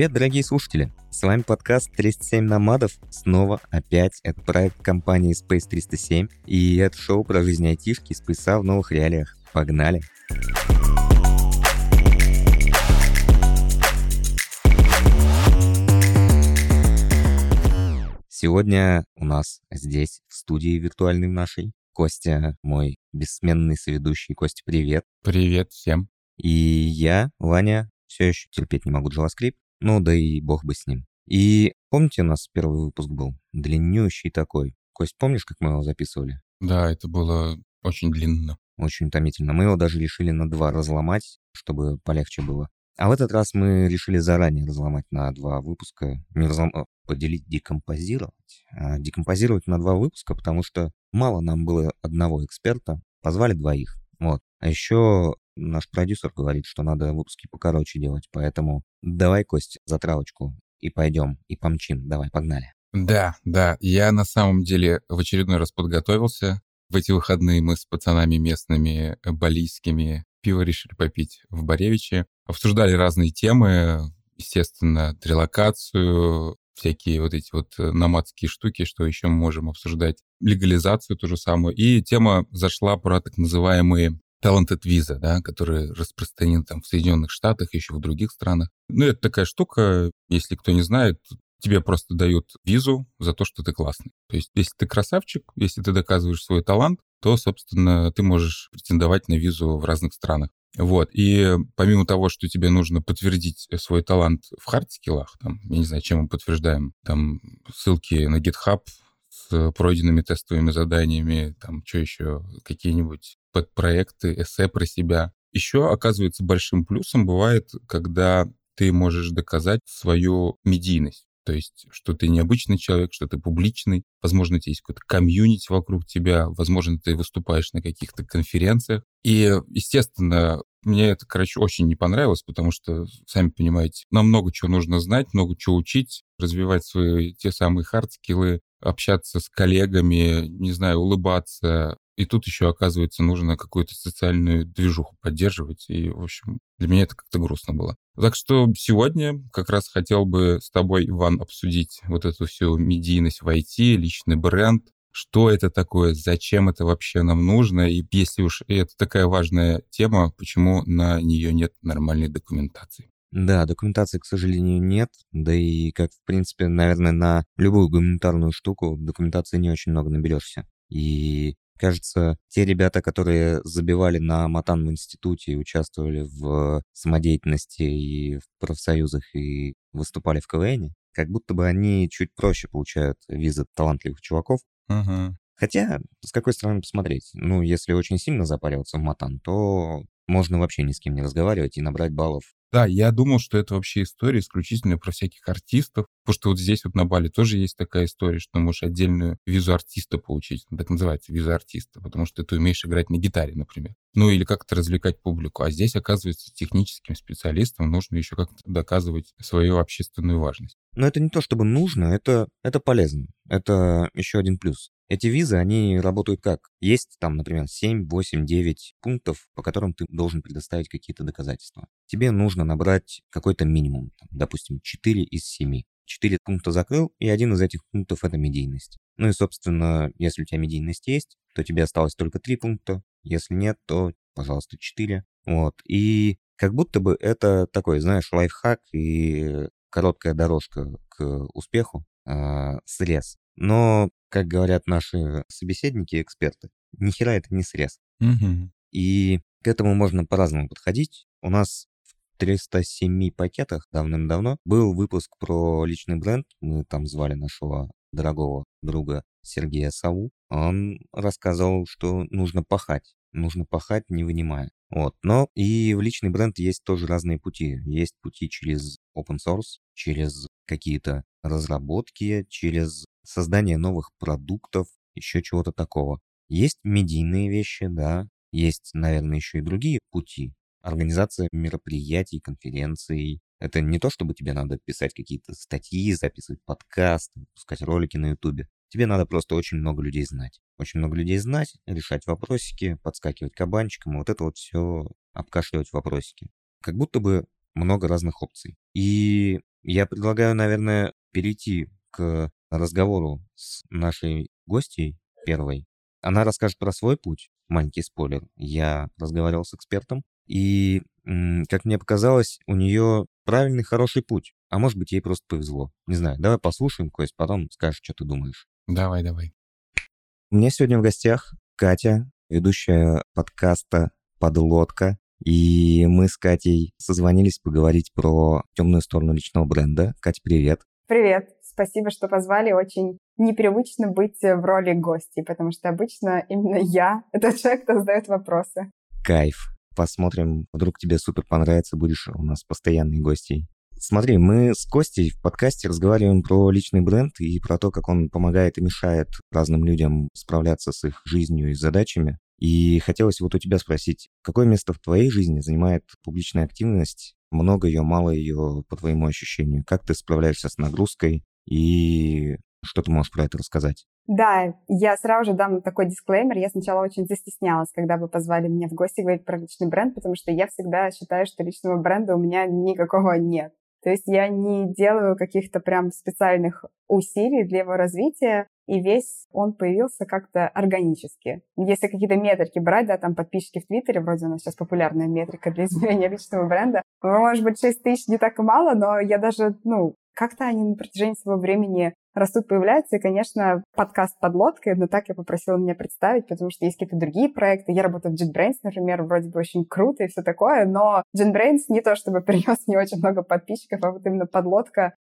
Привет, дорогие слушатели! С вами подкаст 307 Номадов. Снова опять это проект компании Space 307. И это шоу про жизнь айтишки с в новых реалиях. Погнали! Сегодня у нас здесь, в студии виртуальной нашей, Костя, мой бессменный соведущий. Костя, привет. Привет всем. И я, Ваня, все еще терпеть не могу JavaScript, ну да и бог бы с ним. И помните, у нас первый выпуск был? Длиннющий такой. Кость, помнишь, как мы его записывали? Да, это было очень длинно. Очень утомительно. Мы его даже решили на два разломать, чтобы полегче было. А в этот раз мы решили заранее разломать на два выпуска. Не разлом... А, поделить, декомпозировать. А декомпозировать на два выпуска, потому что мало нам было одного эксперта. Позвали двоих. Вот. А еще наш продюсер говорит, что надо выпуски покороче делать, поэтому давай, Кость, затравочку и пойдем, и помчим. Давай, погнали. Да, да, я на самом деле в очередной раз подготовился. В эти выходные мы с пацанами местными, э, балийскими, пиво решили попить в Боревиче. Обсуждали разные темы, естественно, релокацию, всякие вот эти вот э, номадские штуки, что еще мы можем обсуждать, легализацию то же самое. И тема зашла про так называемые Talented Visa, да, который распространен там в Соединенных Штатах, еще в других странах. Ну, это такая штука, если кто не знает, тебе просто дают визу за то, что ты классный. То есть, если ты красавчик, если ты доказываешь свой талант, то, собственно, ты можешь претендовать на визу в разных странах. Вот, и помимо того, что тебе нужно подтвердить свой талант в хардскиллах, там, я не знаю, чем мы подтверждаем, там, ссылки на GitHub пройденными тестовыми заданиями, там, что еще, какие-нибудь подпроекты, эссе про себя. Еще, оказывается, большим плюсом бывает, когда ты можешь доказать свою медийность. То есть, что ты необычный человек, что ты публичный, возможно, у тебя есть какой-то комьюнити вокруг тебя, возможно, ты выступаешь на каких-то конференциях. И, естественно, мне это, короче, очень не понравилось, потому что, сами понимаете, нам много чего нужно знать, много чего учить, развивать свои те самые hard скиллы, общаться с коллегами, не знаю, улыбаться, и тут еще, оказывается, нужно какую-то социальную движуху поддерживать. И, в общем, для меня это как-то грустно было. Так что сегодня как раз хотел бы с тобой, Иван, обсудить вот эту всю медийность в IT, личный бренд, что это такое, зачем это вообще нам нужно, и если уж это такая важная тема, почему на нее нет нормальной документации. Да, документации, к сожалению, нет. Да и, как, в принципе, наверное, на любую гуманитарную штуку документации не очень много наберешься. И Кажется, те ребята, которые забивали на Матан в институте и участвовали в самодеятельности и в профсоюзах и выступали в КВН, как будто бы они чуть проще получают визы талантливых чуваков. Uh-huh. Хотя, с какой стороны посмотреть? Ну, если очень сильно запариваться в Матан, то можно вообще ни с кем не разговаривать и набрать баллов да, я думал, что это вообще история исключительно про всяких артистов, потому что вот здесь вот на Бали тоже есть такая история, что ты можешь отдельную визу артиста получить, так называется, виза артиста, потому что ты умеешь играть на гитаре, например. Ну или как-то развлекать публику. А здесь, оказывается, техническим специалистам нужно еще как-то доказывать свою общественную важность. Но это не то чтобы нужно, это, это полезно. Это еще один плюс. Эти визы, они работают как? Есть там, например, 7, 8, 9 пунктов, по которым ты должен предоставить какие-то доказательства. Тебе нужно набрать какой-то минимум, допустим, 4 из 7. 4 пункта закрыл, и один из этих пунктов это медийность. Ну и, собственно, если у тебя медийность есть, то тебе осталось только 3 пункта. Если нет, то, пожалуйста, 4. Вот. И как будто бы это такой, знаешь, лайфхак и короткая дорожка к успеху, э, срез. Но как говорят наши собеседники, эксперты, ни хера это не срез. Угу. И к этому можно по-разному подходить. У нас в 307 пакетах давным-давно был выпуск про личный бренд. Мы там звали нашего дорогого друга Сергея Саву. Он рассказывал, что нужно пахать. Нужно пахать, не вынимая. Вот. Но и в личный бренд есть тоже разные пути. Есть пути через open source, через какие-то разработки, через создание новых продуктов, еще чего-то такого. Есть медийные вещи, да, есть, наверное, еще и другие пути. Организация мероприятий, конференций. Это не то, чтобы тебе надо писать какие-то статьи, записывать подкасты, пускать ролики на ютубе. Тебе надо просто очень много людей знать. Очень много людей знать, решать вопросики, подскакивать кабанчиком, вот это вот все обкашливать вопросики. Как будто бы много разных опций. И Я предлагаю, наверное, перейти к разговору с нашей гостьей первой. Она расскажет про свой путь. Маленький спойлер. Я разговаривал с экспертом, и, как мне показалось, у нее правильный, хороший путь. А может быть, ей просто повезло. Не знаю, давай послушаем, Кость, потом скажешь, что ты думаешь. Давай, давай. У меня сегодня в гостях Катя, ведущая подкаста «Подлодка». И мы с Катей созвонились поговорить про темную сторону личного бренда. Катя, привет. Привет. Спасибо, что позвали. Очень непривычно быть в роли гостей, потому что обычно именно я — это человек, кто задает вопросы. Кайф. Посмотрим, вдруг тебе супер понравится, будешь у нас постоянной гостей. Смотри, мы с Костей в подкасте разговариваем про личный бренд и про то, как он помогает и мешает разным людям справляться с их жизнью и задачами. И хотелось вот у тебя спросить, какое место в твоей жизни занимает публичная активность? Много ее, мало ее, по твоему ощущению? Как ты справляешься с нагрузкой? И что ты можешь про это рассказать? Да, я сразу же дам такой дисклеймер. Я сначала очень застеснялась, когда вы позвали меня в гости говорить про личный бренд, потому что я всегда считаю, что личного бренда у меня никакого нет. То есть я не делаю каких-то прям специальных усилий для его развития, и весь он появился как-то органически. Если какие-то метрики брать, да, там подписчики в Твиттере, вроде у нас сейчас популярная метрика для измерения личного бренда, может быть, 6 тысяч не так мало, но я даже, ну, как-то они на протяжении своего времени растут, появляются. И, конечно, подкаст под лодкой, но так я попросила меня представить, потому что есть какие-то другие проекты. Я работаю в JetBrains, например, вроде бы очень круто и все такое, но JetBrains не то чтобы принес не очень много подписчиков, а вот именно подлодка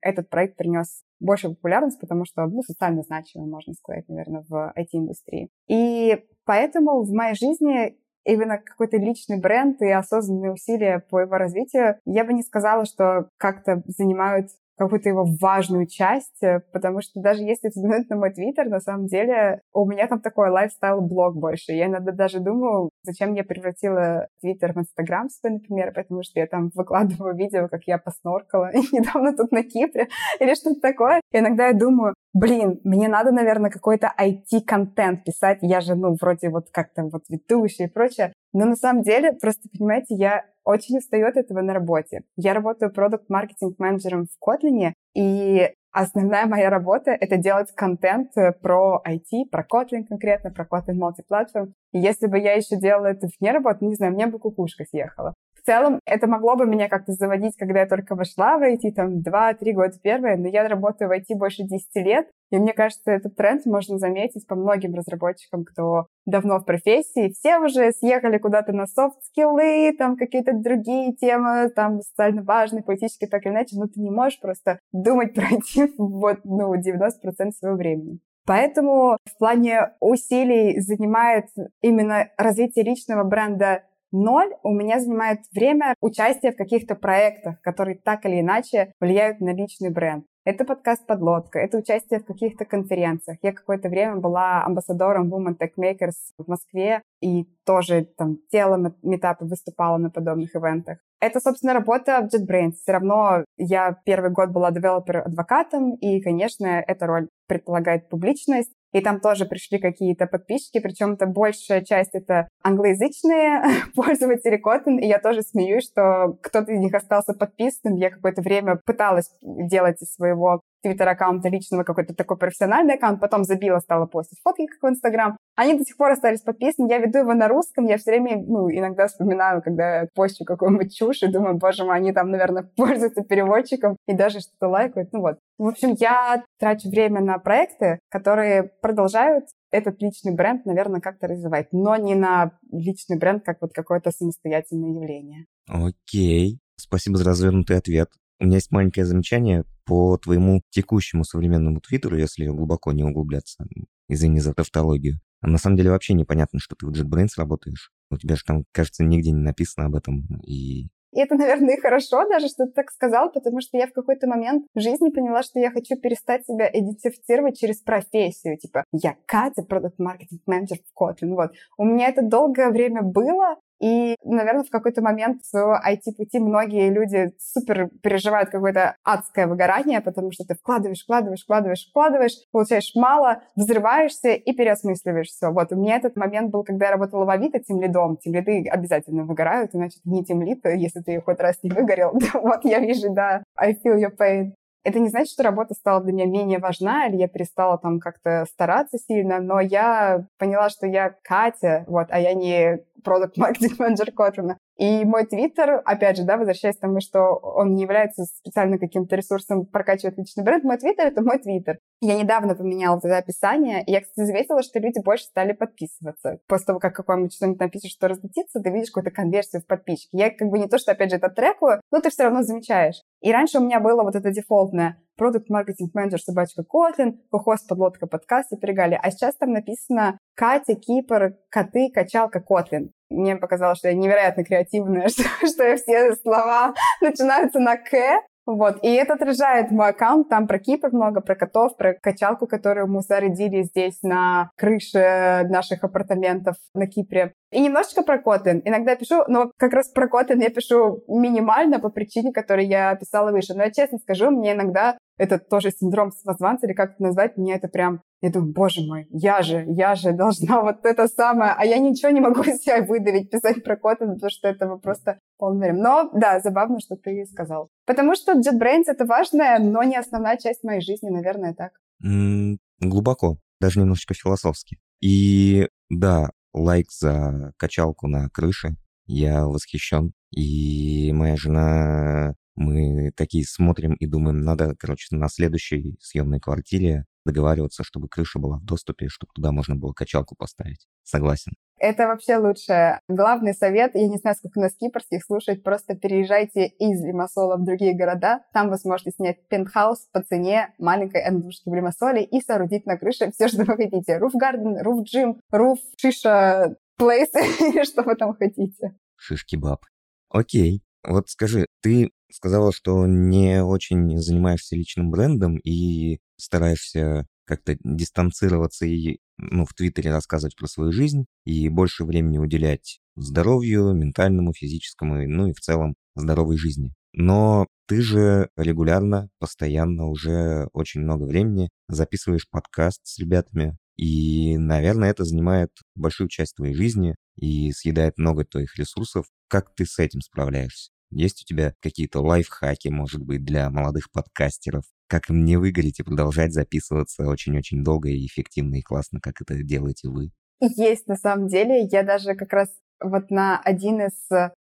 этот проект принес больше популярность, потому что, ну, социально значимый, можно сказать, наверное, в IT-индустрии. И поэтому в моей жизни именно какой-то личный бренд и осознанные усилия по его развитию, я бы не сказала, что как-то занимают какую-то его важную часть, э, потому что даже если взглянуть на мой твиттер, на самом деле у меня там такой лайфстайл-блог больше. Я иногда даже думаю, зачем я превратила твиттер в инстаграм свой, например, потому что я там выкладываю видео, как я посноркала недавно тут на Кипре или что-то такое. И иногда я думаю, блин, мне надо, наверное, какой-то IT-контент писать. Я же, ну, вроде вот как-то вот ведущий и прочее. Но на самом деле, просто, понимаете, я очень устаю от этого на работе. Я работаю продукт-маркетинг-менеджером в Kotlin, и основная моя работа — это делать контент э, про IT, про Kotlin конкретно, про Kotlin Multiplatform. И если бы я еще делала это вне работы, не знаю, мне бы кукушка съехала. В целом, это могло бы меня как-то заводить, когда я только вошла в IT, там, 2-3 года первые, но я работаю в IT больше 10 лет, и мне кажется, этот тренд можно заметить по многим разработчикам, кто давно в профессии. Все уже съехали куда-то на софт-скиллы, там какие-то другие темы, там социально важные, политические, так или иначе, но ты не можешь просто думать про IT вот, ну, 90% своего времени. Поэтому в плане усилий занимает именно развитие личного бренда Ноль у меня занимает время участия в каких-то проектах, которые так или иначе влияют на личный бренд. Это подкаст «Подлодка», это участие в каких-то конференциях. Я какое-то время была амбассадором Women Tech Makers в Москве и тоже там делала метапы, выступала на подобных ивентах. Это, собственно, работа в JetBrains. Все равно я первый год была девелопер-адвокатом, и, конечно, эта роль предполагает публичность. И там тоже пришли какие-то подписчики, причем это большая часть это англоязычные пользователи Kotlin, и я тоже смеюсь, что кто-то из них остался подписанным. Я какое-то время пыталась делать из своего твиттер-аккаунта личного какой-то такой профессиональный аккаунт, потом забила, стала постить фотки, как в Инстаграм. Они до сих пор остались подписаны. Я веду его на русском, я все время, ну, иногда вспоминаю, когда я постю какую-нибудь чушь, и думаю, боже мой, они там, наверное, пользуются переводчиком и даже что-то лайкают. Ну вот. В общем, я трачу время на проекты, которые продолжают этот личный бренд, наверное, как-то развивать, но не на личный бренд, как вот какое-то самостоятельное явление. Окей. Спасибо за развернутый ответ. У меня есть маленькое замечание по твоему текущему современному твиттеру, если глубоко не углубляться. Извини за тавтологию. На самом деле вообще непонятно, что ты в JetBrains работаешь. У тебя же там, кажется, нигде не написано об этом. И и это, наверное, и хорошо даже, что ты так сказал, потому что я в какой-то момент в жизни поняла, что я хочу перестать себя идентифицировать через профессию. Типа, я Катя, продукт-маркетинг менеджер в Kotlin. Вот. У меня это долгое время было, И, наверное, в какой-то момент своего IT-пути многие люди супер переживают какое-то адское выгорание, потому что ты вкладываешь, вкладываешь, вкладываешь, вкладываешь, получаешь мало, взрываешься и переосмысливаешь все. Вот у меня этот момент был, когда я работала в Авито тем лидом. Тем лиды обязательно выгорают, иначе не тем лид, если ты хоть раз не выгорел. вот я вижу, да, I feel your pain. Это не значит, что работа стала для меня менее важна, или я перестала там как-то стараться сильно, но я поняла, что я Катя, вот, а я не продукт маркетинг менеджер Котлина. И мой твиттер, опять же, да, возвращаясь к тому, что он не является специально каким-то ресурсом прокачивать личный бренд, мой твиттер — это мой твиттер. Я недавно поменяла это описание, и я, кстати, заметила, что люди больше стали подписываться. После того, как какой-нибудь что-нибудь напишешь, что разлетится, ты видишь какую-то конверсию в подписчики. Я как бы не то, что, опять же, это трекую, но ты все равно замечаешь. И раньше у меня было вот это дефолтное продукт маркетинг менеджер собачка Котлин, кохост подлодка подкаст и перегали. А сейчас там написано Катя, Кипр, коты, качалка, Котлин. Мне показалось, что я невероятно креативная, что, что все слова начинаются на «к», вот, и это отражает мой аккаунт, там про Кипр много, про котов, про качалку, которую мы соорудили здесь на крыше наших апартаментов на Кипре. И немножечко про Kotlin. Иногда пишу, но как раз про Kotlin я пишу минимально по причине, которую я описала выше. Но я честно скажу, мне иногда это тоже синдром самозванца, или как это назвать, мне это прям... Я думаю, боже мой, я же, я же должна вот это самое, а я ничего не могу из себя выдавить, писать про Kotlin, потому что этого просто полный Но да, забавно, что ты сказал. Потому что JetBrains — это важная, но не основная часть моей жизни, наверное, так. М, глубоко, даже немножечко философски. И да, лайк за качалку на крыше. Я восхищен. И моя жена мы такие смотрим и думаем, надо, короче, на следующей съемной квартире договариваться, чтобы крыша была в доступе, чтобы туда можно было качалку поставить. Согласен. Это вообще лучше. Главный совет, я не знаю, сколько нас кипрских слушает, просто переезжайте из Лимассола в другие города. Там вы сможете снять пентхаус по цене маленькой эндушки в Лимассоле и соорудить на крыше все, что вы хотите. Руф гарден, руф джим, руф шиша плейс, что вы там хотите. Шишки баб. Окей. Вот скажи, ты сказала, что не очень занимаешься личным брендом и стараешься как-то дистанцироваться и ну, в Твиттере рассказывать про свою жизнь и больше времени уделять здоровью, ментальному, физическому, ну и в целом здоровой жизни. Но ты же регулярно, постоянно уже очень много времени записываешь подкаст с ребятами, и, наверное, это занимает большую часть твоей жизни и съедает много твоих ресурсов. Как ты с этим справляешься? Есть у тебя какие-то лайфхаки, может быть, для молодых подкастеров? Как им не выгореть и продолжать записываться очень-очень долго и эффективно и классно, как это делаете вы? Есть, на самом деле. Я даже как раз вот на один из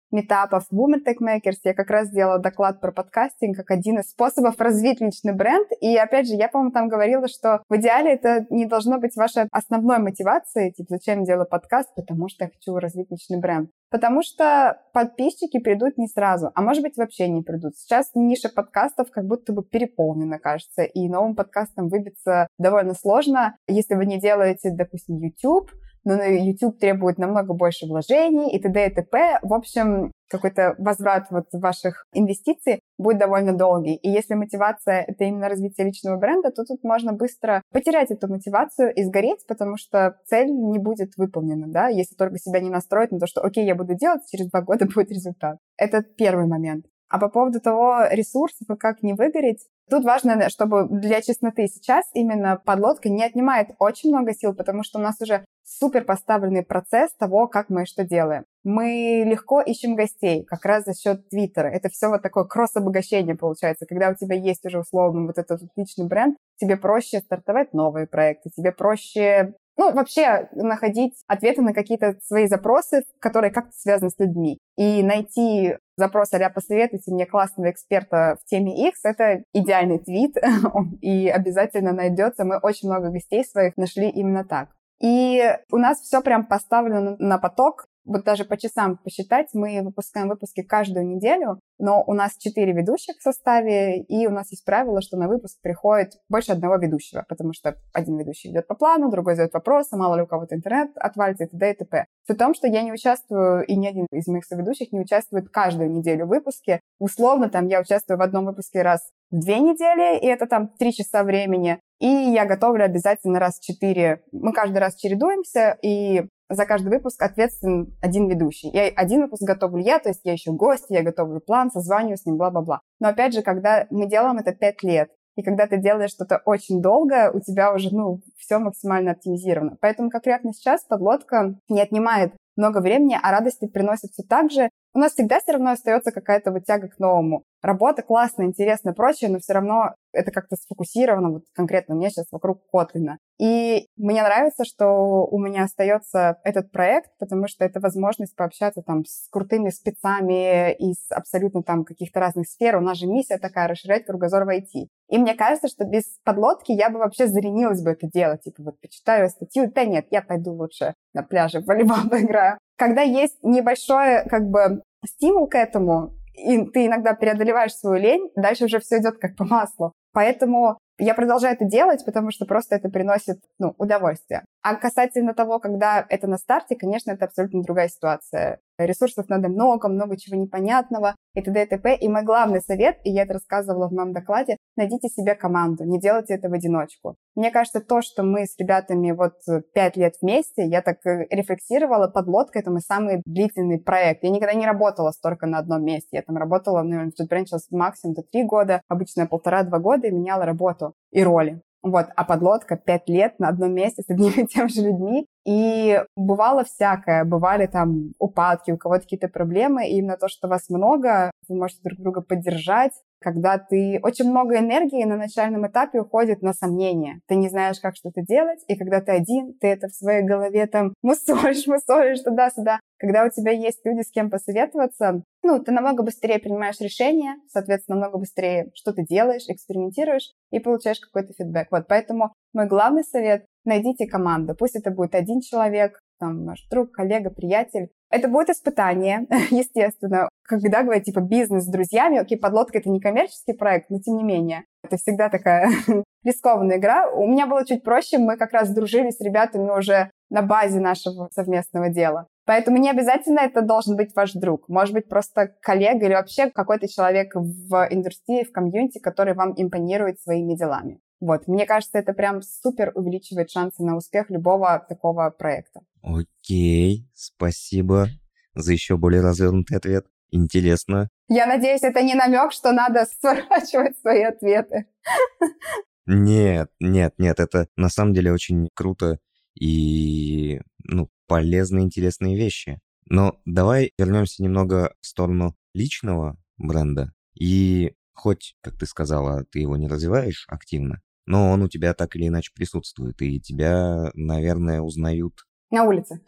метапов Women Tech Makers я как раз сделала доклад про подкастинг как один из способов развить личный бренд. И опять же, я, по-моему, там говорила, что в идеале это не должно быть вашей основной мотивацией, типа, зачем я делаю подкаст, потому что я хочу развить личный бренд. Потому что подписчики придут не сразу, а может быть вообще не придут. Сейчас ниша подкастов как будто бы переполнена, кажется, и новым подкастам выбиться довольно сложно, если вы не делаете, допустим, YouTube, но YouTube требует намного больше вложений и т.д. и т.п. В общем, какой-то возврат вот ваших инвестиций будет довольно долгий. И если мотивация — это именно развитие личного бренда, то тут можно быстро потерять эту мотивацию и сгореть, потому что цель не будет выполнена, да, если только себя не настроить на то, что окей, я буду делать, через два года будет результат. Это первый момент. А по поводу того ресурсов и как не выгореть, тут важно, чтобы для чистоты сейчас именно подлодка не отнимает очень много сил, потому что у нас уже супер поставленный процесс того, как мы что делаем. Мы легко ищем гостей, как раз за счет Твиттера. Это все вот такое кросс-обогащение получается. Когда у тебя есть уже условно вот этот личный бренд, тебе проще стартовать новые проекты, тебе проще ну, вообще находить ответы на какие-то свои запросы, которые как-то связаны с людьми. И найти запрос а «посоветуйте мне классного эксперта в теме X» — это идеальный твит, и обязательно найдется. Мы очень много гостей своих нашли именно так. И у нас все прям поставлено на поток вот даже по часам посчитать, мы выпускаем выпуски каждую неделю, но у нас четыре ведущих в составе, и у нас есть правило, что на выпуск приходит больше одного ведущего, потому что один ведущий идет по плану, другой задает вопросы, мало ли у кого-то интернет отвалится и т.д. и т.п. При том, что я не участвую, и ни один из моих соведущих не участвует каждую неделю в выпуске. Условно, там я участвую в одном выпуске раз в две недели, и это там три часа времени. И я готовлю обязательно раз в четыре. Мы каждый раз чередуемся, и за каждый выпуск ответственен один ведущий. Я один выпуск готовлю я, то есть я еще гость, я готовлю план, созваниваю с ним, бла-бла-бла. Но опять же, когда мы делаем это пять лет, и когда ты делаешь что-то очень долго, у тебя уже, ну, все максимально оптимизировано. Поэтому конкретно сейчас подлодка не отнимает много времени, а радости приносит все так же. У нас всегда все равно остается какая-то вот тяга к новому. Работа классная, интересная, прочее, но все равно это как-то сфокусировано, вот конкретно у меня сейчас вокруг Котлина. И мне нравится, что у меня остается этот проект, потому что это возможность пообщаться там с крутыми спецами из абсолютно там каких-то разных сфер. У нас же миссия такая, расширять кругозор в IT. И мне кажется, что без подлодки я бы вообще заренилась бы это делать. Типа вот почитаю статью, да нет, я пойду лучше на пляже в волейбол поиграю. Когда есть небольшой как бы стимул к этому, и ты иногда преодолеваешь свою лень, дальше уже все идет как по маслу. Поэтому я продолжаю это делать, потому что просто это приносит ну, удовольствие. А касательно того, когда это на старте, конечно, это абсолютно другая ситуация. Ресурсов надо много, много чего непонятного и т.д. и т.п. И мой главный совет, и я это рассказывала в моем докладе, найдите себе команду, не делайте это в одиночку. Мне кажется, то, что мы с ребятами вот пять лет вместе, я так э, рефлексировала, подлодка — это мой самый длительный проект. Я никогда не работала столько на одном месте. Я там работала, наверное, в JetBrain сейчас максимум до три года, обычно полтора-два года и меняла работу и роли. Вот, а подлодка пять лет на одном месте с одними и тем же людьми. И бывало всякое. Бывали там упадки, у кого-то какие-то проблемы. И именно то, что вас много, вы можете друг друга поддержать. Когда ты... Очень много энергии на начальном этапе уходит на сомнения. Ты не знаешь, как что-то делать. И когда ты один, ты это в своей голове там мусолишь, мусолишь туда-сюда. Когда у тебя есть люди, с кем посоветоваться, ну, ты намного быстрее принимаешь решения, соответственно, намного быстрее что ты делаешь, экспериментируешь и получаешь какой-то фидбэк. Вот, поэтому мой главный совет — найдите команду. Пусть это будет один человек, там, ваш друг, коллега, приятель. Это будет испытание, естественно. Когда говорят, типа, бизнес с друзьями, окей, подлодка — это не коммерческий проект, но тем не менее. Это всегда такая рискованная игра. У меня было чуть проще, мы как раз дружили с ребятами уже на базе нашего совместного дела. Поэтому не обязательно это должен быть ваш друг. Может быть, просто коллега или вообще какой-то человек в индустрии, в комьюнити, который вам импонирует своими делами. Вот, мне кажется, это прям супер увеличивает шансы на успех любого такого проекта. Окей, спасибо за еще более развернутый ответ. Интересно. Я надеюсь, это не намек, что надо сворачивать свои ответы. Нет, нет, нет, это на самом деле очень круто и, ну, полезные, интересные вещи. Но давай вернемся немного в сторону личного бренда. И хоть, как ты сказала, ты его не развиваешь активно, но он у тебя так или иначе присутствует, и тебя, наверное, узнают... На улице.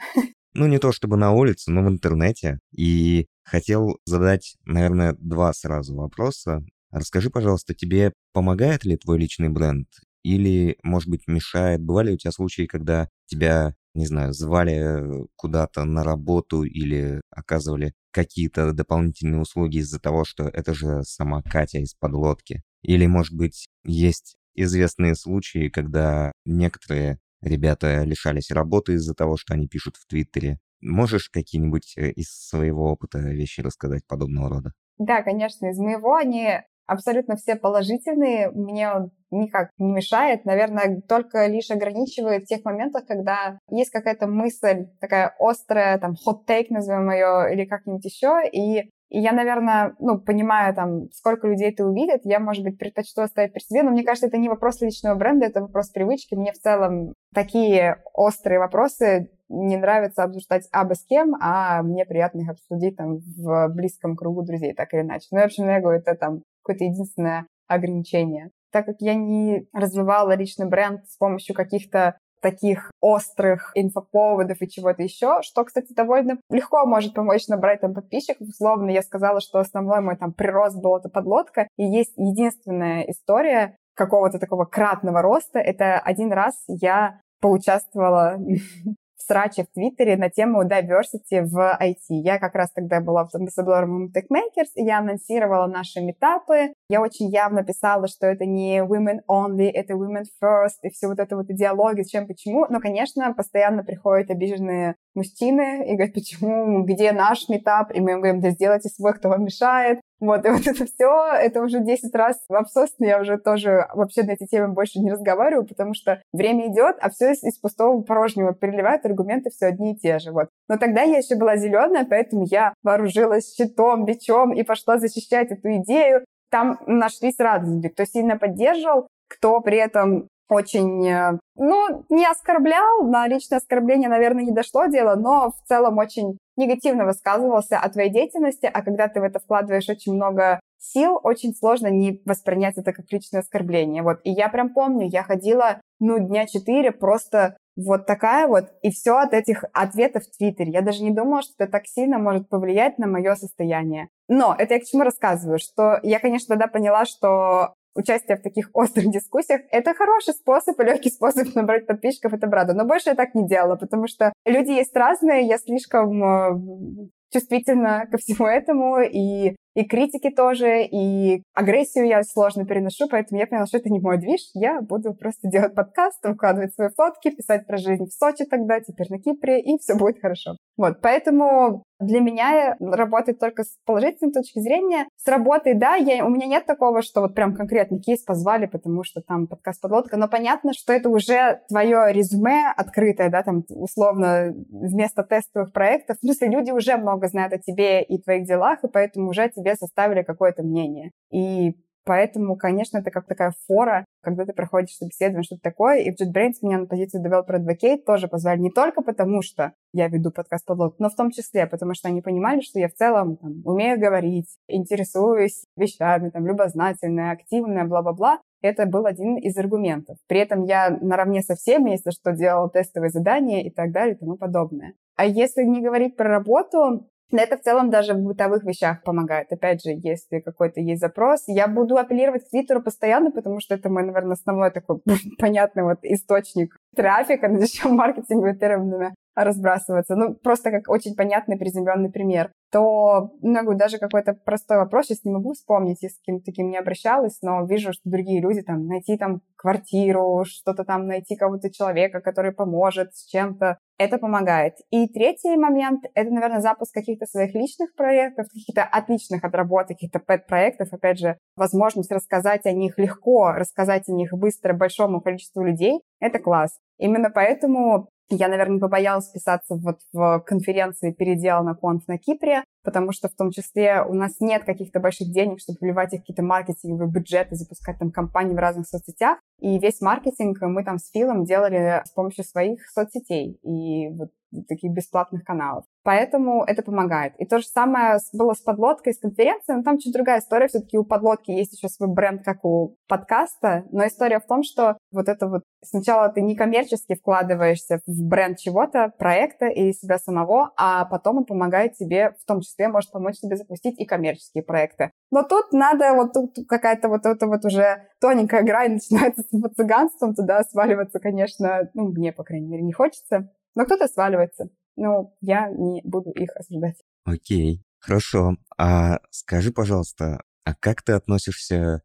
Ну, не то чтобы на улице, но в интернете. И хотел задать, наверное, два сразу вопроса. Расскажи, пожалуйста, тебе помогает ли твой личный бренд? Или, может быть, мешает? Бывали у тебя случаи, когда тебя не знаю, звали куда-то на работу или оказывали какие-то дополнительные услуги из-за того, что это же сама Катя из подлодки. Или, может быть, есть известные случаи, когда некоторые ребята лишались работы из-за того, что они пишут в Твиттере. Можешь какие-нибудь э, из своего опыта вещи рассказать подобного рода? Да, конечно, из моего они абсолютно все положительные. Мне он никак не мешает, наверное, только лишь ограничивает в тех моментах, когда есть какая-то мысль такая острая, там, hot-take, назовем ее, или как-нибудь еще, и и я, наверное, ну, понимаю, там, сколько людей это увидит, я, может быть, предпочту оставить при себе, но мне кажется, это не вопрос личного бренда, это вопрос привычки. Мне в целом такие острые вопросы не нравится обсуждать абы с кем, а мне приятно их обсудить там в близком кругу друзей, так или иначе. Ну, в общем, я говорю, это там какое-то единственное ограничение. Так как я не развивала личный бренд с помощью каких-то таких острых инфоповодов и чего-то еще, что, кстати, довольно легко может помочь набрать там подписчиков. Условно, я сказала, что основной мой там прирост был это подлодка, и есть единственная история какого-то такого кратного роста. Это один раз я поучаствовала сраче в Твиттере на тему diversity в IT. Я как раз тогда была в амбассадором TechMakers, и я анонсировала наши метапы. Я очень явно писала, что это не women only, это women first, и все вот это вот идеология, чем почему. Но, конечно, постоянно приходят обиженные мужчины и говорят, почему, где наш метап? И мы им говорим, да сделайте свой, кто вам мешает. Вот, и вот это все, это уже 10 раз обсосно, я уже тоже вообще на эти темы больше не разговариваю, потому что время идет, а все из, из пустого порожнего переливают, аргументы все одни и те же, вот. Но тогда я еще была зеленая, поэтому я вооружилась щитом, бичом и пошла защищать эту идею. Там нашлись разные, кто сильно поддерживал, кто при этом очень, э, ну, не оскорблял, на личное оскорбление, наверное, не дошло дело, но в целом очень негативно высказывался о твоей деятельности, а когда ты в это вкладываешь очень много сил, очень сложно не воспринять это как личное оскорбление. Вот. И я прям помню, я ходила, ну, дня четыре просто вот такая вот, и все от этих ответов в Твиттере. Я даже не думала, что это так сильно может повлиять на мое состояние. Но это я к чему рассказываю, что я, конечно, тогда поняла, что участие в таких острых дискуссиях, это хороший способ и легкий способ набрать подписчиков, это правда. Но больше я так не делала, потому что люди есть разные, я слишком э, чувствительна ко всему этому, и, и критики тоже, и агрессию я сложно переношу, поэтому я поняла, что это не мой движ, я буду просто делать подкаст, выкладывать свои фотки, писать про жизнь в Сочи тогда, теперь на Кипре, и все будет хорошо. Вот, поэтому для меня работает только с положительной точки зрения. С работой, да, я, у меня нет такого, что вот прям конкретный кейс позвали, потому что там подкаст подлодка, но понятно, что это уже твое резюме открытое, да, там условно вместо тестовых проектов. В смысле, люди уже много знают о тебе и твоих делах, и поэтому уже тебе составили какое-то мнение. И Поэтому, конечно, это как такая фора, когда ты проходишь собеседование, что-то такое. И в JetBrains меня на позицию Developer Advocate тоже позвали не только потому, что я веду подкаст подлог, но в том числе, потому что они понимали, что я в целом там, умею говорить, интересуюсь вещами, там, любознательная, активная, бла-бла-бла. Это был один из аргументов. При этом я наравне со всеми, если что, делала тестовые задания и так далее и тому подобное. А если не говорить про работу, это в целом даже в бытовых вещах помогает. Опять же, если какой-то есть запрос, я буду апеллировать к Твиттеру постоянно, потому что это мой, наверное, основной такой понятный вот источник трафика, на чем маркетинговыми терминами разбрасываться. Ну, просто как очень понятный приземленный пример. То, ну, даже какой-то простой вопрос, сейчас не могу вспомнить, я с кем-то таким не обращалась, но вижу, что другие люди там найти там квартиру, что-то там найти кого-то человека, который поможет с чем-то, это помогает. И третий момент — это, наверное, запуск каких-то своих личных проектов, каких-то отличных отработок, каких-то пэт-проектов. Опять же, возможность рассказать о них легко, рассказать о них быстро большому количеству людей — это класс. Именно поэтому я, наверное, побоялась писаться вот в конференции «Передел на конф» на Кипре, потому что в том числе у нас нет каких-то больших денег, чтобы вливать их какие-то маркетинговые бюджеты, запускать там компании в разных соцсетях. И весь маркетинг мы там с Филом делали с помощью своих соцсетей. И вот таких бесплатных каналов. Поэтому это помогает. И то же самое было с подлодкой, с конференцией, но там чуть другая история. Все-таки у подлодки есть еще свой бренд, как у подкаста, но история в том, что вот это вот сначала ты некоммерчески вкладываешься в бренд чего-то, проекта или себя самого, а потом он помогает тебе, в том числе может помочь тебе запустить и коммерческие проекты. Но тут надо, вот тут какая-то вот эта вот уже тоненькая грань начинается с цыганством, туда сваливаться, конечно, ну, мне, по крайней мере, не хочется. Но кто-то сваливается. Ну, я не буду их осуждать. Окей, хорошо. А скажи, пожалуйста, а как ты относишься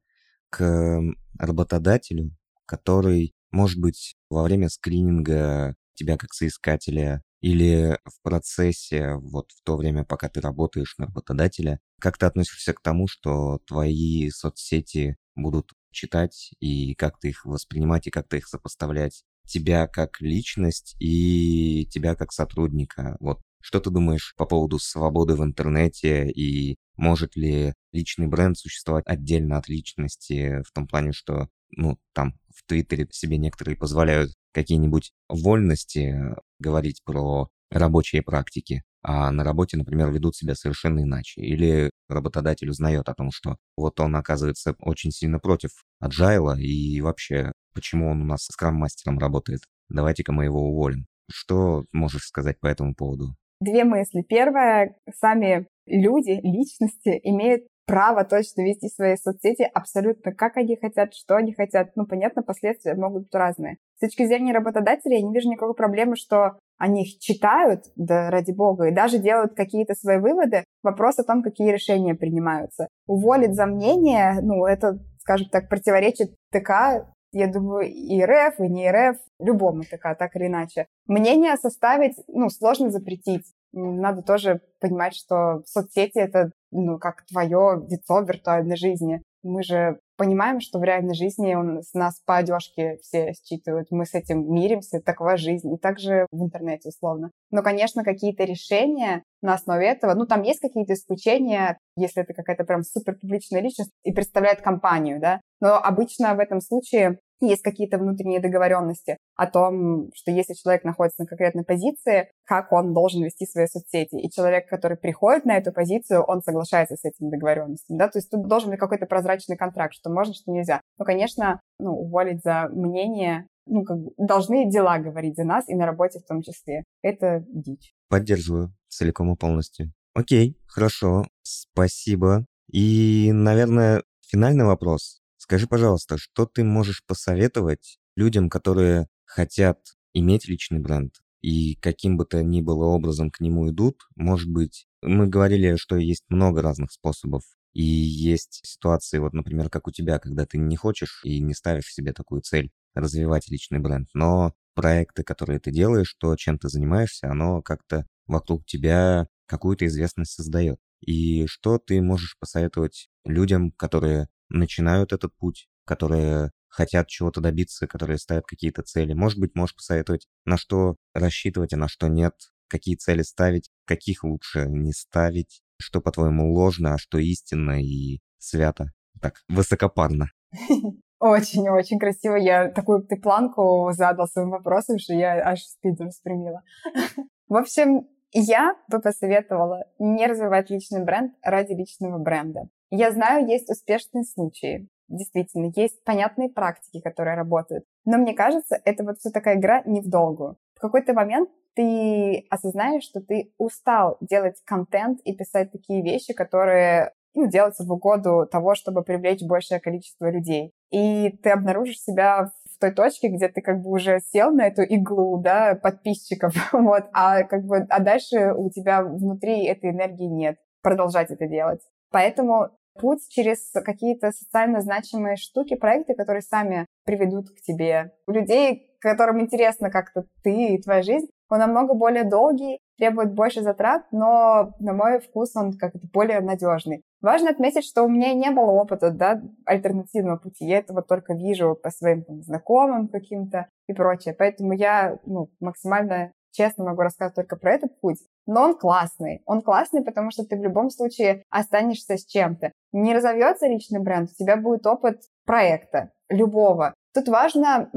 к работодателю, который, может быть, во время скрининга тебя как соискателя или в процессе, вот в то время, пока ты работаешь на работодателя, как ты относишься к тому, что твои соцсети будут читать, и как ты их воспринимать, и как ты их сопоставлять тебя как личность и тебя как сотрудника. Вот что ты думаешь по поводу свободы в интернете и может ли личный бренд существовать отдельно от личности в том плане, что, ну, там в Твиттере себе некоторые позволяют какие-нибудь вольности говорить про рабочие практики, а на работе, например, ведут себя совершенно иначе. Или работодатель узнает о том, что вот он оказывается очень сильно против agile и вообще почему он у нас скрам-мастером работает. Давайте-ка мы его уволим. Что можешь сказать по этому поводу? Две мысли. Первое, сами люди, личности имеют право точно вести свои соцсети абсолютно как они хотят, что они хотят. Ну, понятно, последствия могут быть разные. С точки зрения работодателя я не вижу никакой проблемы, что они их читают, да ради бога, и даже делают какие-то свои выводы. Вопрос о том, какие решения принимаются. Уволить за мнение, ну, это, скажем так, противоречит ТК я думаю, и РФ, и не РФ, любому ТК, так или иначе. Мнение составить, ну, сложно запретить. Надо тоже понимать, что соцсети — это ну, как твое лицо виртуальной жизни. Мы же понимаем, что в реальной жизни он, с нас по одежке все считывают, мы с этим миримся, такова жизнь, и также в интернете условно. Но, конечно, какие-то решения на основе этого, ну, там есть какие-то исключения, если это какая-то прям супер публичная личность и представляет компанию, да, но обычно в этом случае есть какие-то внутренние договоренности о том, что если человек находится на конкретной позиции, как он должен вести свои соцсети. И человек, который приходит на эту позицию, он соглашается с этими договоренностями. Да? То есть тут должен быть какой-то прозрачный контракт, что можно, что нельзя. Но, конечно, ну, уволить за мнение ну, как бы должны дела говорить за нас, и на работе в том числе. Это дичь. Поддерживаю целиком и полностью. Окей, хорошо, спасибо. И, наверное, финальный вопрос. Скажи, пожалуйста, что ты можешь посоветовать людям, которые хотят иметь личный бренд и каким бы то ни было образом к нему идут? Может быть, мы говорили, что есть много разных способов, и есть ситуации, вот, например, как у тебя, когда ты не хочешь и не ставишь себе такую цель развивать личный бренд, но проекты, которые ты делаешь, то, чем ты занимаешься, оно как-то вокруг тебя какую-то известность создает. И что ты можешь посоветовать людям, которые начинают этот путь, которые хотят чего-то добиться, которые ставят какие-то цели. Может быть, можешь посоветовать, на что рассчитывать, а на что нет, какие цели ставить, каких лучше не ставить, что, по-твоему, ложно, а что истинно и свято. Так, высокопарно. Очень-очень красиво. Я такую ты планку задал своим вопросом, что я аж спид распрямила. В общем, я бы посоветовала не развивать личный бренд ради личного бренда. Я знаю, есть успешные случаи. Действительно, есть понятные практики, которые работают. Но мне кажется, это вот все такая игра не в долгую. В какой-то момент ты осознаешь, что ты устал делать контент и писать такие вещи, которые ну, делаются в угоду того, чтобы привлечь большее количество людей. И ты обнаружишь себя в той точке, где ты как бы уже сел на эту иглу, да, подписчиков, вот, а как бы, а дальше у тебя внутри этой энергии нет продолжать это делать. Поэтому путь через какие-то социально значимые штуки, проекты, которые сами приведут к тебе. Людей, которым интересно как-то ты и твоя жизнь, он намного более долгий, требует больше затрат, но на мой вкус он как-то более надежный. Важно отметить, что у меня не было опыта да, альтернативного пути. Я этого только вижу по своим там, знакомым каким-то и прочее. Поэтому я ну, максимально честно могу рассказать только про этот путь. Но он классный. Он классный, потому что ты в любом случае останешься с чем-то. Не разовьется личный бренд, у тебя будет опыт проекта, любого. Тут важно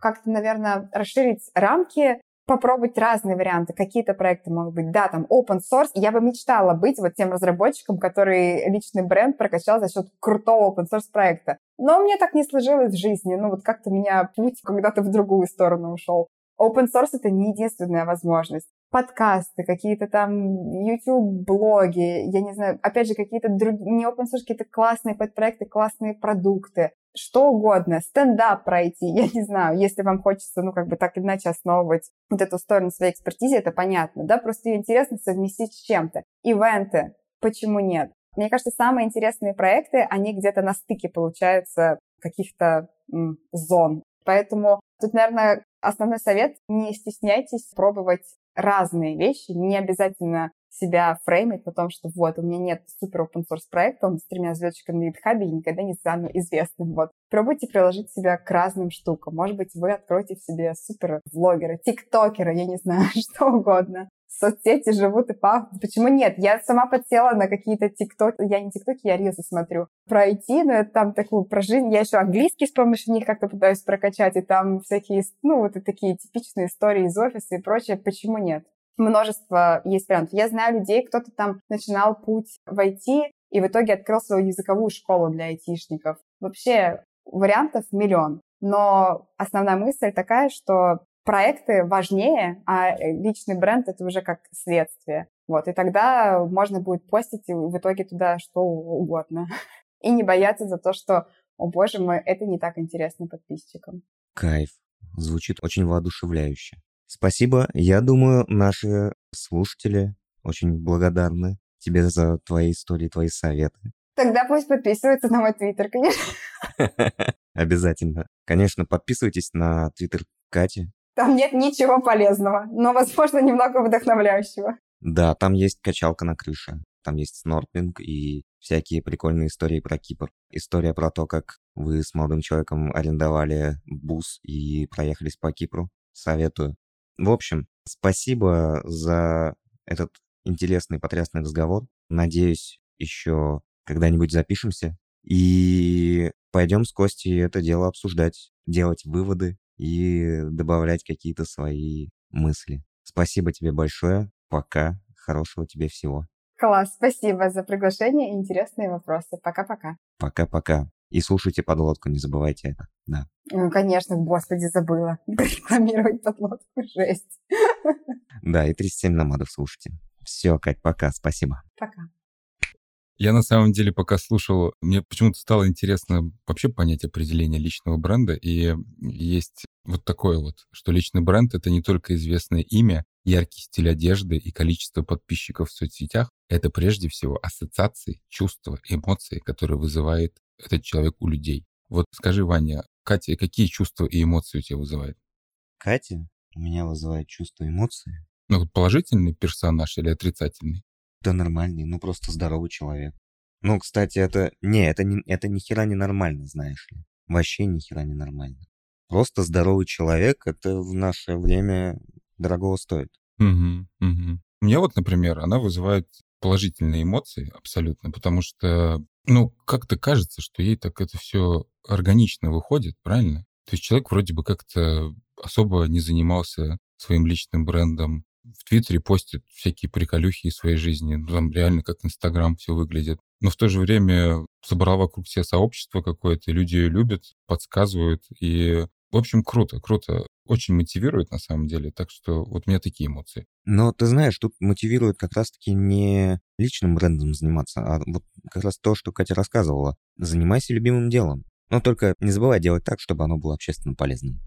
как-то, наверное, расширить рамки, попробовать разные варианты. Какие-то проекты могут быть, да, там open source. Я бы мечтала быть вот тем разработчиком, который личный бренд прокачал за счет крутого open source проекта. Но мне так не сложилось в жизни. Ну вот как-то меня путь когда-то в другую сторону ушел. Open source — это не единственная возможность. Подкасты, какие-то там YouTube-блоги, я не знаю, опять же, какие-то другие, не open source, какие-то классные подпроекты, классные продукты, что угодно, стендап пройти, я не знаю, если вам хочется, ну, как бы так иначе основывать вот эту сторону своей экспертизы, это понятно, да, просто ее интересно совместить с чем-то. Ивенты, почему нет? Мне кажется, самые интересные проекты, они где-то на стыке получаются каких-то зон. Поэтому тут, наверное, Основной совет — не стесняйтесь пробовать разные вещи, не обязательно себя фреймить на том, что вот, у меня нет супер open source проекта, он с тремя звездочками на GitHub, и никогда не стану известным. Вот. Пробуйте приложить себя к разным штукам. Может быть, вы откроете в себе супер влогера, тиктокера, я не знаю, что угодно соцсети живут и пахнут. Почему нет? Я сама подсела на какие-то тиктоки. Я не тиктоки, я рилсы смотрю. Пройти, но это там такую про жизнь. Я еще английский с помощью них как-то пытаюсь прокачать. И там всякие, ну, вот и такие типичные истории из офиса и прочее. Почему нет? Множество есть вариантов. Я знаю людей, кто-то там начинал путь в IT и в итоге открыл свою языковую школу для айтишников. Вообще вариантов миллион. Но основная мысль такая, что проекты важнее, а личный бренд это уже как следствие. Вот, и тогда можно будет постить в итоге туда что угодно. И не бояться за то, что, о боже мой, это не так интересно подписчикам. Кайф. Звучит очень воодушевляюще. Спасибо. Я думаю, наши слушатели очень благодарны тебе за твои истории, твои советы. Тогда пусть подписываются на мой твиттер, конечно. Обязательно. Конечно, подписывайтесь на твиттер Кати. Там нет ничего полезного, но, возможно, немного вдохновляющего. Да, там есть качалка на крыше. Там есть снорклинг и всякие прикольные истории про Кипр. История про то, как вы с молодым человеком арендовали бус и проехались по Кипру. Советую. В общем, спасибо за этот интересный, потрясный разговор. Надеюсь, еще когда-нибудь запишемся и пойдем с Костей это дело обсуждать, делать выводы и добавлять какие-то свои мысли. Спасибо тебе большое. Пока. Хорошего тебе всего. Класс, спасибо за приглашение и интересные вопросы. Пока-пока. Пока-пока. И слушайте подлодку, не забывайте это. Да. Ну, конечно, господи, забыла. Рекламировать подлодку, жесть. Да, и 37 намадов слушайте. Все, Кать, пока, спасибо. Пока. Я на самом деле пока слушал, мне почему-то стало интересно вообще понять определение личного бренда, и есть вот такое вот, что личный бренд — это не только известное имя, яркий стиль одежды и количество подписчиков в соцсетях, это прежде всего ассоциации, чувства, эмоции, которые вызывает этот человек у людей. Вот скажи, Ваня, Катя, какие чувства и эмоции у тебя вызывает? Катя у меня вызывает чувства и эмоции. Ну, положительный персонаж или отрицательный? Да нормальный, ну просто здоровый человек. Ну, кстати, это... Не, это, не, это ни хера не нормально, знаешь ли. Вообще ни хера не нормально. Просто здоровый человек, это в наше время дорогого стоит. Угу, угу. Мне вот, например, она вызывает положительные эмоции абсолютно, потому что, ну, как-то кажется, что ей так это все органично выходит, правильно? То есть человек вроде бы как-то особо не занимался своим личным брендом, в Твиттере постит всякие приколюхи из своей жизни. Ну, там реально как Инстаграм все выглядит. Но в то же время собрала вокруг себя сообщество какое-то, люди ее любят, подсказывают. И, в общем, круто, круто. Очень мотивирует на самом деле. Так что вот у меня такие эмоции. Но ты знаешь, тут мотивирует как раз-таки не личным брендом заниматься, а вот как раз то, что Катя рассказывала. Занимайся любимым делом. Но только не забывай делать так, чтобы оно было общественно полезным.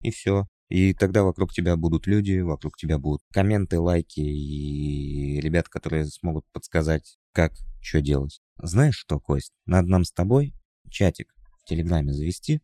И все. И тогда вокруг тебя будут люди, вокруг тебя будут комменты, лайки и ребята, которые смогут подсказать, как, что делать. Знаешь что, Кость, надо нам с тобой чатик в Телеграме завести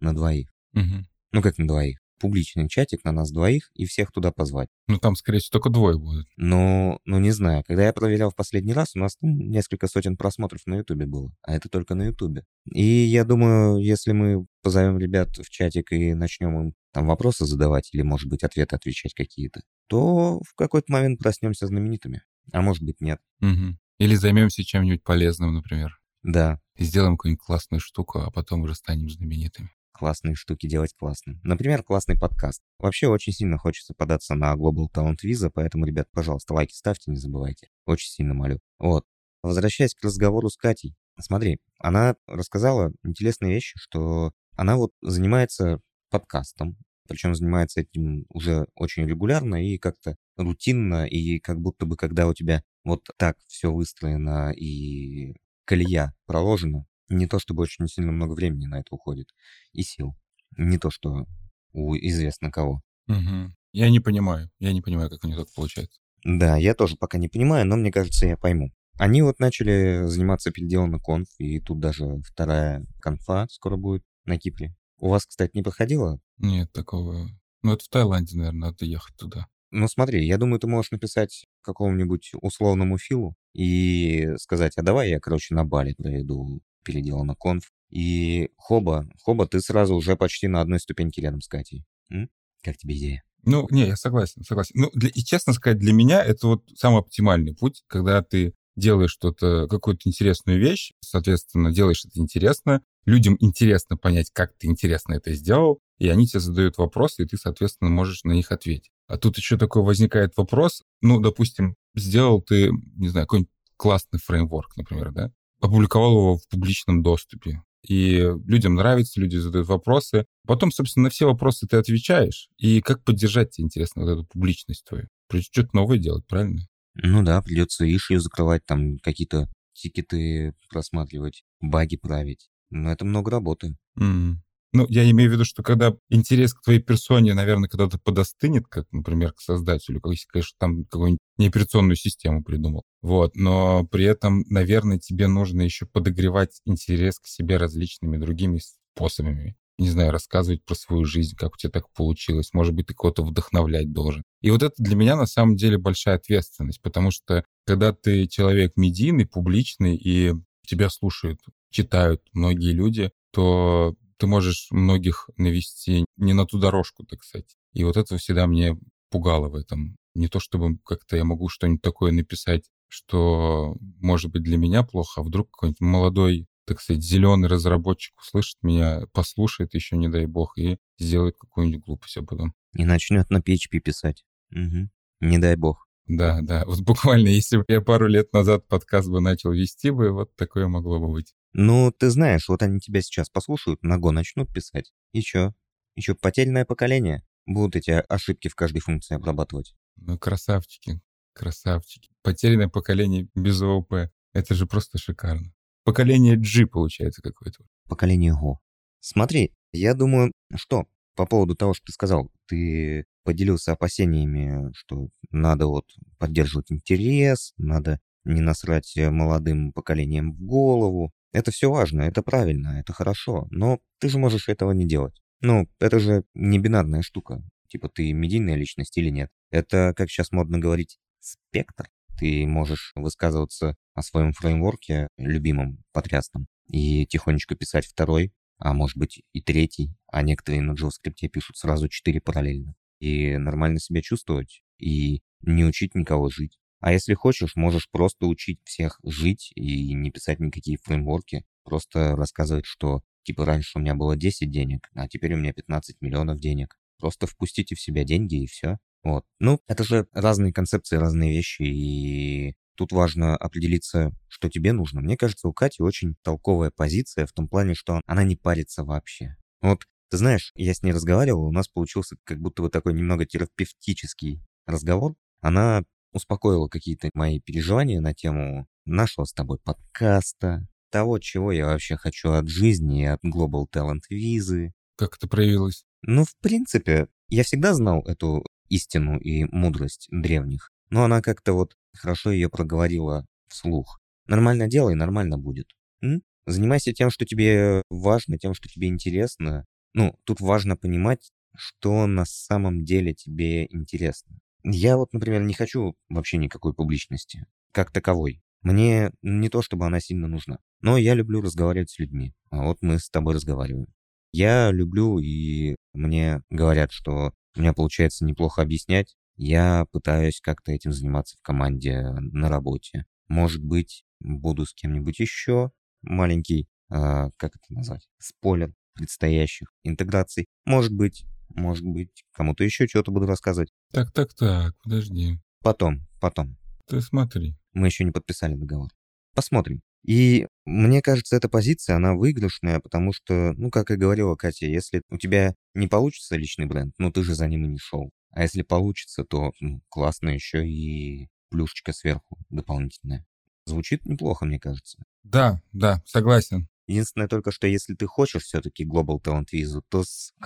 на двоих. Угу. Ну как на двоих? Публичный чатик на нас двоих и всех туда позвать. Ну там, скорее всего, только двое будут. Ну, ну не знаю. Когда я проверял в последний раз, у нас там несколько сотен просмотров на Ютубе было. А это только на Ютубе. И я думаю, если мы позовем ребят в чатик и начнем им там вопросы задавать или, может быть, ответы отвечать какие-то, то в какой-то момент проснемся знаменитыми. А может быть, нет. Угу. Или займемся чем-нибудь полезным, например. Да. И сделаем какую-нибудь классную штуку, а потом уже станем знаменитыми. Классные штуки делать классным. Например, классный подкаст. Вообще очень сильно хочется податься на Global Talent Visa, поэтому, ребят, пожалуйста, лайки ставьте, не забывайте. Очень сильно молю. Вот. Возвращаясь к разговору с Катей. Смотри, она рассказала интересные вещи, что она вот занимается подкастом, причем занимается этим уже очень регулярно и как-то рутинно, и как будто бы, когда у тебя вот так все выстроено и колея проложена, не то чтобы очень сильно много времени на это уходит и сил. Не то, что у известно кого. Угу. Я не понимаю. Я не понимаю, как у них так получается. Да, я тоже пока не понимаю, но мне кажется, я пойму. Они вот начали заниматься переделом на конф, и тут даже вторая конфа скоро будет на Кипре. У вас, кстати, не проходило? Нет, такого... Ну, это в Таиланде, наверное, надо ехать туда. Ну, смотри, я думаю, ты можешь написать какому-нибудь условному Филу и сказать, а давай я, короче, на Бали проведу переделано конф. И Хоба, Хоба, ты сразу уже почти на одной ступеньке рядом с Катей. М? Как тебе идея? Ну, не, я согласен, согласен. Ну, для, и честно сказать, для меня это вот самый оптимальный путь, когда ты делаешь что-то, какую-то интересную вещь, соответственно, делаешь это интересно, людям интересно понять, как ты интересно это сделал, и они тебе задают вопросы, и ты, соответственно, можешь на них ответить. А тут еще такой возникает вопрос, ну, допустим, сделал ты, не знаю, какой-нибудь классный фреймворк, например, да, опубликовал его в публичном доступе, и людям нравится, люди задают вопросы. Потом, собственно, на все вопросы ты отвечаешь. И как поддержать тебе, интересно, вот эту публичность твою? Придется что-то новое делать, правильно? Ну да, придется ишью закрывать, там какие-то тикеты просматривать, баги править. Но это много работы. Mm. Ну, я имею в виду, что когда интерес к твоей персоне, наверное, когда-то подостынет, как, например, к создателю, если, конечно, там какую-нибудь неоперационную систему придумал. Вот. Но при этом, наверное, тебе нужно еще подогревать интерес к себе различными другими способами. Не знаю, рассказывать про свою жизнь, как у тебя так получилось. Может быть, ты кого-то вдохновлять должен. И вот это для меня на самом деле большая ответственность, потому что Когда ты человек медийный, публичный, и тебя слушают, читают многие люди, то ты можешь многих навести не на ту дорожку, так сказать. И вот это всегда мне пугало в этом. Не то чтобы как-то я могу что-нибудь такое написать, что может быть для меня плохо, а вдруг какой-нибудь молодой, так сказать, зеленый разработчик услышит меня, послушает еще, не дай бог, и сделает какую-нибудь глупость, а потом. И начнет на PHP писать. Угу. Не дай бог. Да, да. Вот буквально, если бы я пару лет назад подкаст бы начал вести бы, вот такое могло бы быть. Ну, ты знаешь, вот они тебя сейчас послушают, на Go начнут писать. И чё? Еще потерянное поколение. Будут эти ошибки в каждой функции обрабатывать. Ну, красавчики, красавчики. Потерянное поколение без ООП. Это же просто шикарно. Поколение G получается какое-то. Поколение Go. Смотри, я думаю, что по поводу того, что ты сказал, ты поделился опасениями, что надо вот поддерживать интерес, надо не насрать молодым поколением в голову. Это все важно, это правильно, это хорошо, но ты же можешь этого не делать. Ну, это же не бинарная штука. Типа ты медийная личность или нет. Это, как сейчас модно говорить, спектр. Ты можешь высказываться о своем фреймворке, любимом, потрясном, и тихонечко писать второй, а может быть и третий, а некоторые на JavaScript пишут сразу четыре параллельно. И нормально себя чувствовать, и не учить никого жить. А если хочешь, можешь просто учить всех жить и не писать никакие фреймворки, просто рассказывать, что типа раньше у меня было 10 денег, а теперь у меня 15 миллионов денег. Просто впустите в себя деньги и все. Вот. Ну, это же разные концепции, разные вещи, и тут важно определиться, что тебе нужно. Мне кажется, у Кати очень толковая позиция в том плане, что она не парится вообще. Вот, ты знаешь, я с ней разговаривал, у нас получился как будто бы такой немного терапевтический разговор. Она успокоила какие-то мои переживания на тему нашего с тобой подкаста, того, чего я вообще хочу от жизни и от Global Talent визы. Как это проявилось? Ну, в принципе, я всегда знал эту истину и мудрость древних, но она как-то вот хорошо ее проговорила вслух. Нормально делай, нормально будет. М? Занимайся тем, что тебе важно, тем, что тебе интересно. Ну, тут важно понимать, что на самом деле тебе интересно. Я вот, например, не хочу вообще никакой публичности, как таковой. Мне не то, чтобы она сильно нужна. Но я люблю разговаривать с людьми. А вот мы с тобой разговариваем. Я люблю, и мне говорят, что у меня получается неплохо объяснять. Я пытаюсь как-то этим заниматься в команде на работе. Может быть, буду с кем-нибудь еще. Маленький, э, как это назвать, спойлер предстоящих интеграций. Может быть, может быть, кому-то еще что-то буду рассказывать. Так, так, так, подожди. Потом, потом. Ты смотри. Мы еще не подписали договор. Посмотрим. И мне кажется, эта позиция, она выигрышная, потому что, ну, как и говорила Катя, если у тебя не получится личный бренд, ну, ты же за ним и не шел. А если получится, то ну, классно еще и плюшечка сверху дополнительная. Звучит неплохо, мне кажется. Да, да, согласен. Единственное только, что если ты хочешь все-таки Global Talent визу, то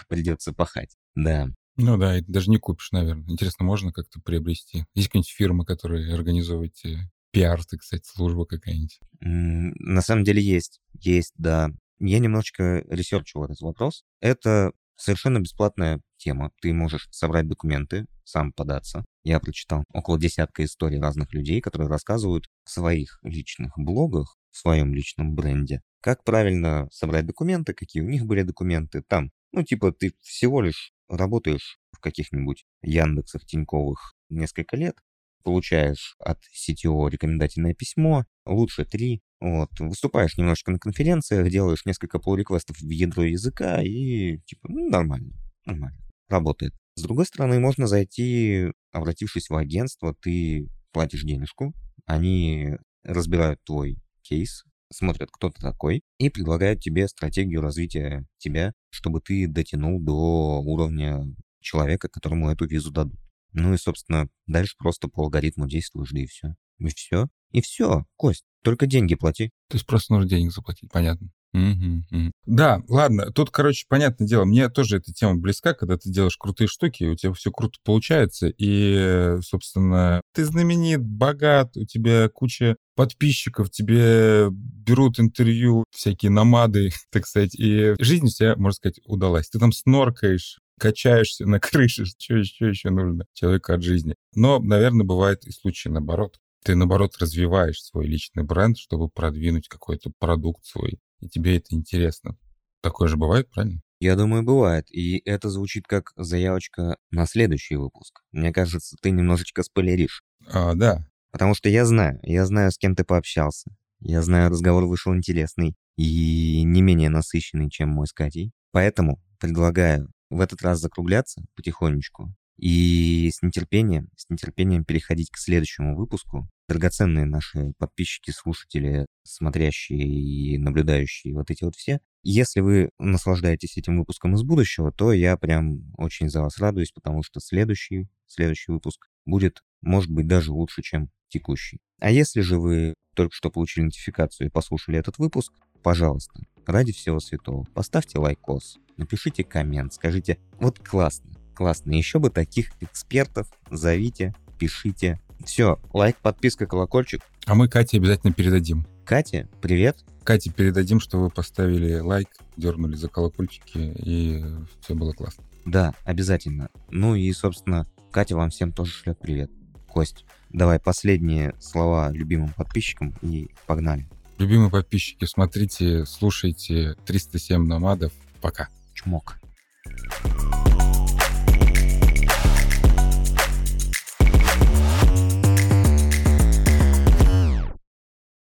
придется пахать. Да. Ну да, и даже не купишь, наверное. Интересно, можно как-то приобрести? Есть какие-нибудь фирмы, которые организовывают пиар, так сказать, служба какая-нибудь? На самом деле есть. Есть, да. Я немножечко ресерчил этот вопрос. Это совершенно бесплатная тема. Ты можешь собрать документы, сам податься. Я прочитал около десятка историй разных людей, которые рассказывают в своих личных блогах, в своем личном бренде, как правильно собрать документы, какие у них были документы. Там, ну, типа, ты всего лишь работаешь в каких-нибудь Яндексах, Тиньковых несколько лет, получаешь от CTO рекомендательное письмо, лучше три, вот, выступаешь немножечко на конференциях, делаешь несколько pull-реквестов в ядро языка и, типа, ну, нормально, нормально, работает. С другой стороны, можно зайти, обратившись в агентство, ты платишь денежку, они разбирают твой кейс, смотрят, кто ты такой, и предлагают тебе стратегию развития тебя, чтобы ты дотянул до уровня человека, которому эту визу дадут. Ну и, собственно, дальше просто по алгоритму действуешь, да и все. И все. И все, Кость, только деньги плати. То есть просто нужно денег заплатить, понятно. Да, ладно, тут, короче, понятное дело, мне тоже эта тема близка, когда ты делаешь крутые штуки, у тебя все круто получается, и, собственно, ты знаменит, богат, у тебя куча подписчиков, тебе берут интервью, всякие намады, так сказать, и жизнь у тебя, можно сказать, удалась. Ты там сноркаешь, качаешься на крыше, что еще еще нужно человеку от жизни. Но, наверное, бывает и случаи наоборот, Ты, наоборот, развиваешь свой личный бренд, чтобы продвинуть какой-то продукт свой, и тебе это интересно. Такое же бывает, правильно? Я думаю, бывает. И это звучит как заявочка на следующий выпуск. Мне кажется, ты немножечко спойлеришь. А, да. Потому что я знаю, я знаю, с кем ты пообщался. Я знаю, разговор вышел интересный и не менее насыщенный, чем мой с Катей. Поэтому предлагаю в этот раз закругляться потихонечку и с нетерпением, с нетерпением переходить к следующему выпуску. Драгоценные наши подписчики, слушатели, смотрящие и наблюдающие вот эти вот все. Если вы наслаждаетесь этим выпуском из будущего, то я прям очень за вас радуюсь, потому что следующий, следующий выпуск будет, может быть, даже лучше, чем текущий. А если же вы только что получили нотификацию и послушали этот выпуск, пожалуйста, ради всего святого, поставьте лайкос, напишите коммент, скажите, вот классно, классно, еще бы таких экспертов, зовите, пишите. Все, лайк, подписка, колокольчик. А мы Кате обязательно передадим. Катя, привет. Кате передадим, что вы поставили лайк, дернули за колокольчики, и все было классно. Да, обязательно. Ну и, собственно, Катя вам всем тоже шлет привет. Кость, давай последние слова любимым подписчикам и погнали. Любимые подписчики, смотрите, слушайте 307 номадов. Пока. Чмок. Thank